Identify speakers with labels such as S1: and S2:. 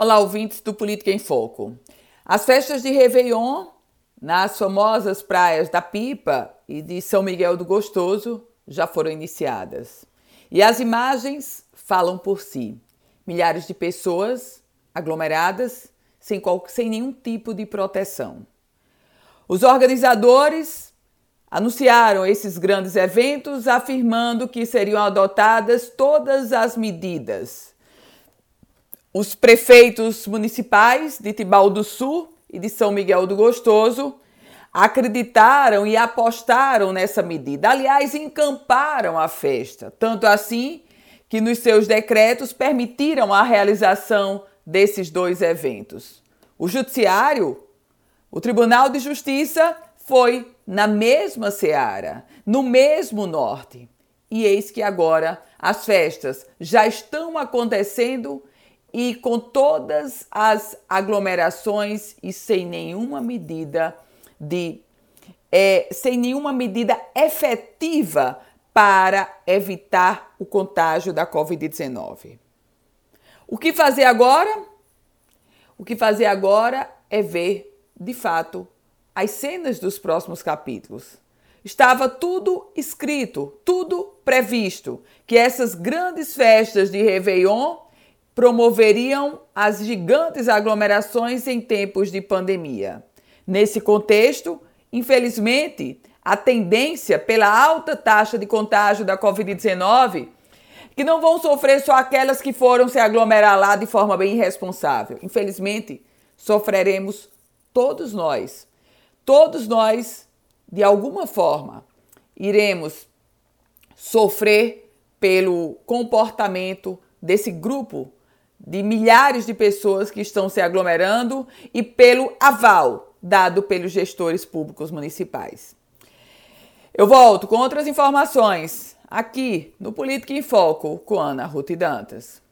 S1: Olá, ouvintes do Política em Foco. As festas de Réveillon nas famosas praias da Pipa e de São Miguel do Gostoso já foram iniciadas. E as imagens falam por si. Milhares de pessoas aglomeradas sem, sem nenhum tipo de proteção. Os organizadores anunciaram esses grandes eventos afirmando que seriam adotadas todas as medidas os prefeitos municipais de Tibau do Sul e de São Miguel do Gostoso acreditaram e apostaram nessa medida. Aliás, encamparam a festa, tanto assim que nos seus decretos permitiram a realização desses dois eventos. O Judiciário, o Tribunal de Justiça, foi na mesma seara, no mesmo norte. E eis que agora as festas já estão acontecendo e com todas as aglomerações e sem nenhuma medida de é, sem nenhuma medida efetiva para evitar o contágio da Covid-19. O que fazer agora? O que fazer agora é ver, de fato, as cenas dos próximos capítulos. Estava tudo escrito, tudo previsto, que essas grandes festas de Réveillon promoveriam as gigantes aglomerações em tempos de pandemia. Nesse contexto, infelizmente, a tendência pela alta taxa de contágio da Covid-19 que não vão sofrer só aquelas que foram se aglomerar lá de forma bem irresponsável. Infelizmente, sofreremos todos nós. Todos nós, de alguma forma, iremos sofrer pelo comportamento desse grupo de milhares de pessoas que estão se aglomerando e pelo aval dado pelos gestores públicos municipais. Eu volto com outras informações aqui no Política em Foco com Ana Ruth Dantas.